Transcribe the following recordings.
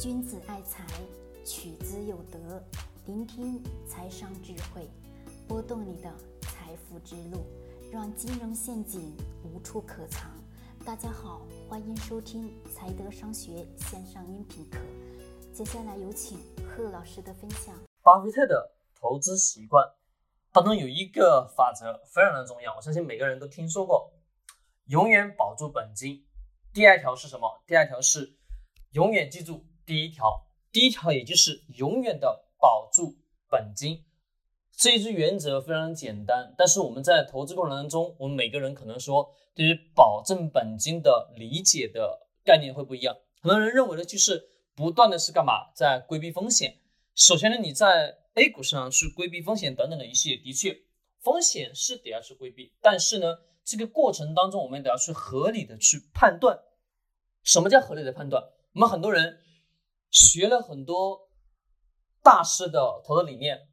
君子爱财，取之有德。聆听财商智慧，拨动你的财富之路，让金融陷阱无处可藏。大家好，欢迎收听财德商学线上音频课。接下来有请贺老师的分享。巴菲特的投资习惯当中有一个法则非常的重要，我相信每个人都听说过，永远保住本金。第二条是什么？第二条是永远记住。第一条，第一条也就是永远的保住本金，这一句原则非常简单，但是我们在投资过程当中，我们每个人可能说对于保证本金的理解的概念会不一样。很多人认为的就是不断的是干嘛，在规避风险。首先呢，你在 A 股上去规避风险等等的一些，的确风险是得要去规避，但是呢，这个过程当中我们得要去合理的去判断，什么叫合理的判断？我们很多人。学了很多大师的投资理念，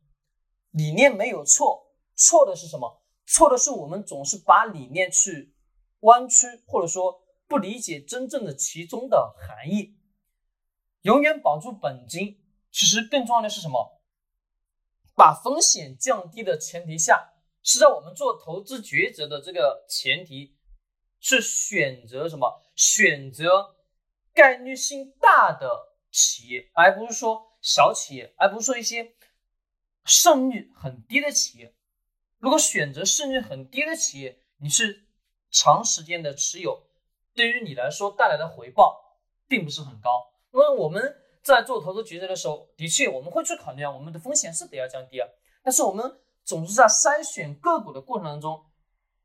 理念没有错，错的是什么？错的是我们总是把理念去弯曲，或者说不理解真正的其中的含义。永远保住本金，其实更重要的是什么？把风险降低的前提下，是在我们做投资抉择的这个前提，是选择什么？选择概率性大的。企业，而不是说小企业，而不是说一些胜率很低的企业。如果选择胜率很低的企业，你是长时间的持有，对于你来说带来的回报并不是很高。那么我们在做投资决策的时候，的确我们会去考虑啊，我们的风险是得要降低啊。但是我们总是在筛选个股的过程当中，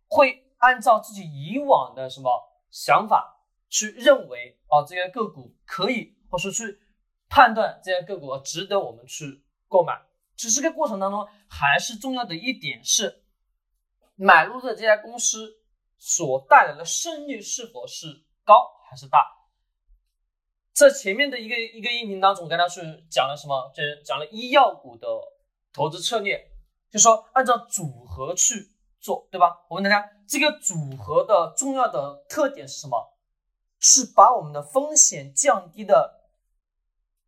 会按照自己以往的什么想法去认为啊，这些个股可以。或是去判断这些个股值得我们去购买，其实这个过程当中还是重要的一点是，买入的这家公司所带来的胜率是否是高还是大。在前面的一个一个音频当中，我跟大家去讲了什么？就讲了医药股的投资策略，就说按照组合去做，对吧？我问大家，这个组合的重要的特点是什么？是把我们的风险降低的。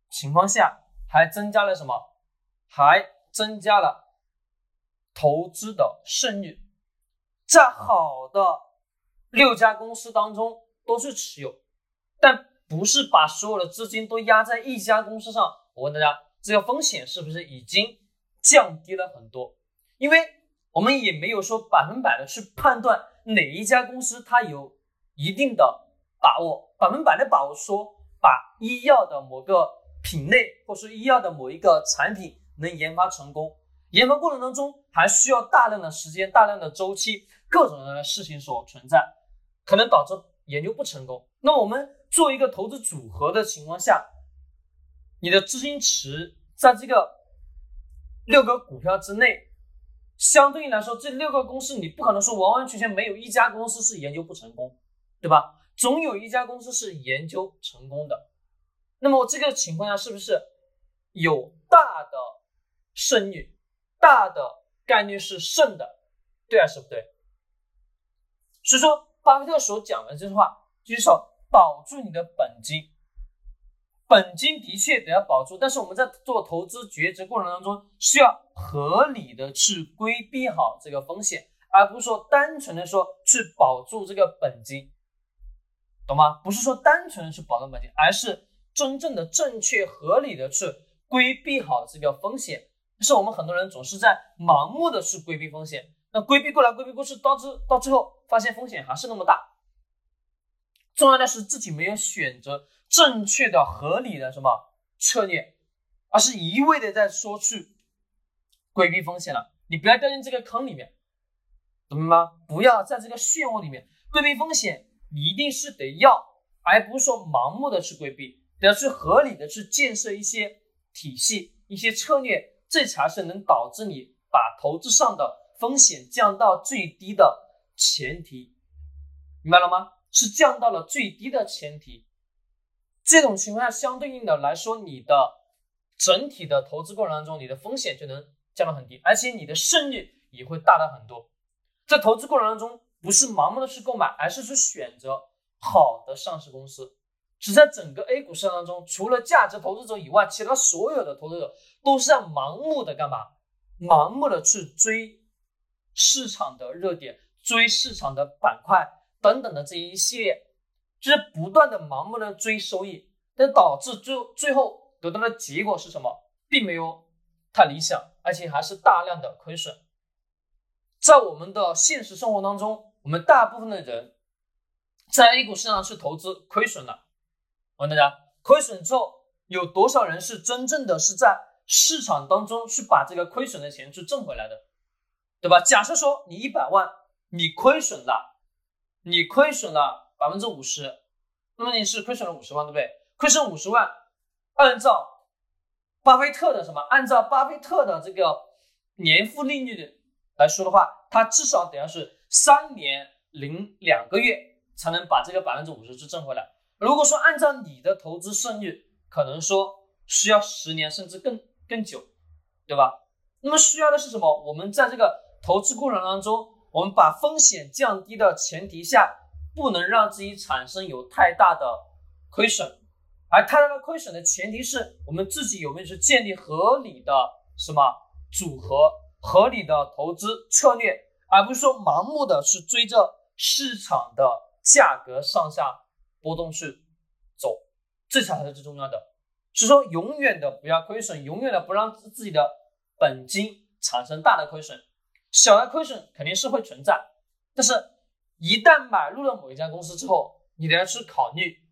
情况下还增加了什么？还增加了投资的胜率。在好的六家公司当中都是持有，但不是把所有的资金都压在一家公司上。我问大家，这个风险是不是已经降低了很多？因为我们也没有说百分百的去判断哪一家公司它有一定的把握，百分百的把握说把医药的某个。品类或是医药的某一个产品能研发成功，研发过程当中还需要大量的时间、大量的周期，各种各样的事情所存在，可能导致研究不成功。那我们做一个投资组合的情况下，你的资金池在这个六个股票之内，相对应来说，这六个公司你不可能说完完全全没有一家公司是研究不成功，对吧？总有一家公司是研究成功的。那么这个情况下是不是有大的胜率，大的概率是胜的，对还是不对？所以说，巴菲特所讲的这句话就是说，保住你的本金，本金的确得要保住，但是我们在做投资抉择过程当中，需要合理的去规避好这个风险，而不是说单纯的说去保住这个本金，懂吗？不是说单纯的去保住本金，而是。真正的正确合理的去规避好这个风险，但是我们很多人总是在盲目的去规避风险，那规避过来规避过去，导致到最后发现风险还是那么大。重要的是自己没有选择正确的合理的什么策略，而是一味的在说去规避风险了。你不要掉进这个坑里面，懂了吗？不要在这个漩涡里面规避风险，你一定是得要，而不是说盲目的去规避。要去合理的去建设一些体系、一些策略，这才是能导致你把投资上的风险降到最低的前提，明白了吗？是降到了最低的前提。这种情况下，相对应的来说，你的整体的投资过程当中，你的风险就能降到很低，而且你的胜率也会大了很多。在投资过程当中，不是盲目的去购买，而是去选择好的上市公司。只在整个 A 股市场当中，除了价值投资者以外，其他所有的投资者都是在盲目的干嘛？盲目的去追市场的热点，追市场的板块等等的这一系列，就是不断的盲目的追收益，但导致最最后得到的结果是什么？并没有太理想，而且还是大量的亏损。在我们的现实生活当中，我们大部分的人在 A 股市场去投资亏损了。我问大家，亏损之后有多少人是真正的是在市场当中去把这个亏损的钱去挣回来的，对吧？假设说你一百万，你亏损了，你亏损了百分之五十，那么你是亏损了五十万，对不对？亏损五十万，按照巴菲特的什么？按照巴菲特的这个年复利率来说的话，他至少得要是三年零两个月才能把这个百分之五十去挣回来。如果说按照你的投资胜率，可能说需要十年甚至更更久，对吧？那么需要的是什么？我们在这个投资过程当中，我们把风险降低的前提下，不能让自己产生有太大的亏损，而太大的亏损的前提是我们自己有没有去建立合理的什么组合、合理的投资策略，而不是说盲目的去追着市场的价格上下。波动去走，这才是最重要的。是说，永远的不要亏损，永远的不让自己的本金产生大的亏损。小的亏损肯定是会存在，但是一旦买入了某一家公司之后，你得要去考虑，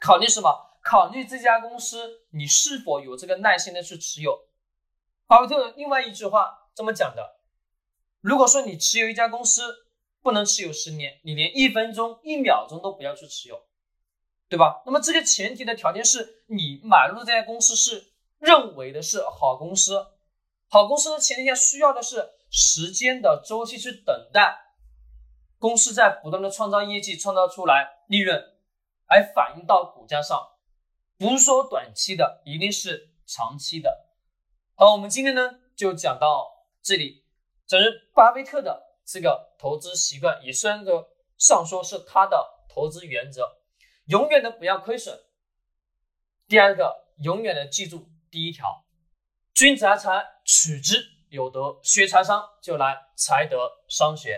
考虑什么？考虑这家公司你是否有这个耐心的去持有。巴菲特另外一句话这么讲的：如果说你持有一家公司，不能持有十年，你连一分钟、一秒钟都不要去持有，对吧？那么这个前提的条件是你买入这家公司是认为的是好公司，好公司的前提下需要的是时间的周期去等待，公司在不断的创造业绩、创造出来利润，来反映到股价上，不是说短期的，一定是长期的。好，我们今天呢就讲到这里，这是巴菲特的。这个投资习惯也算个上说是他的投资原则，永远的不要亏损。第二个，永远的记住第一条：君子爱财，取之有德。学财商就来财德商学。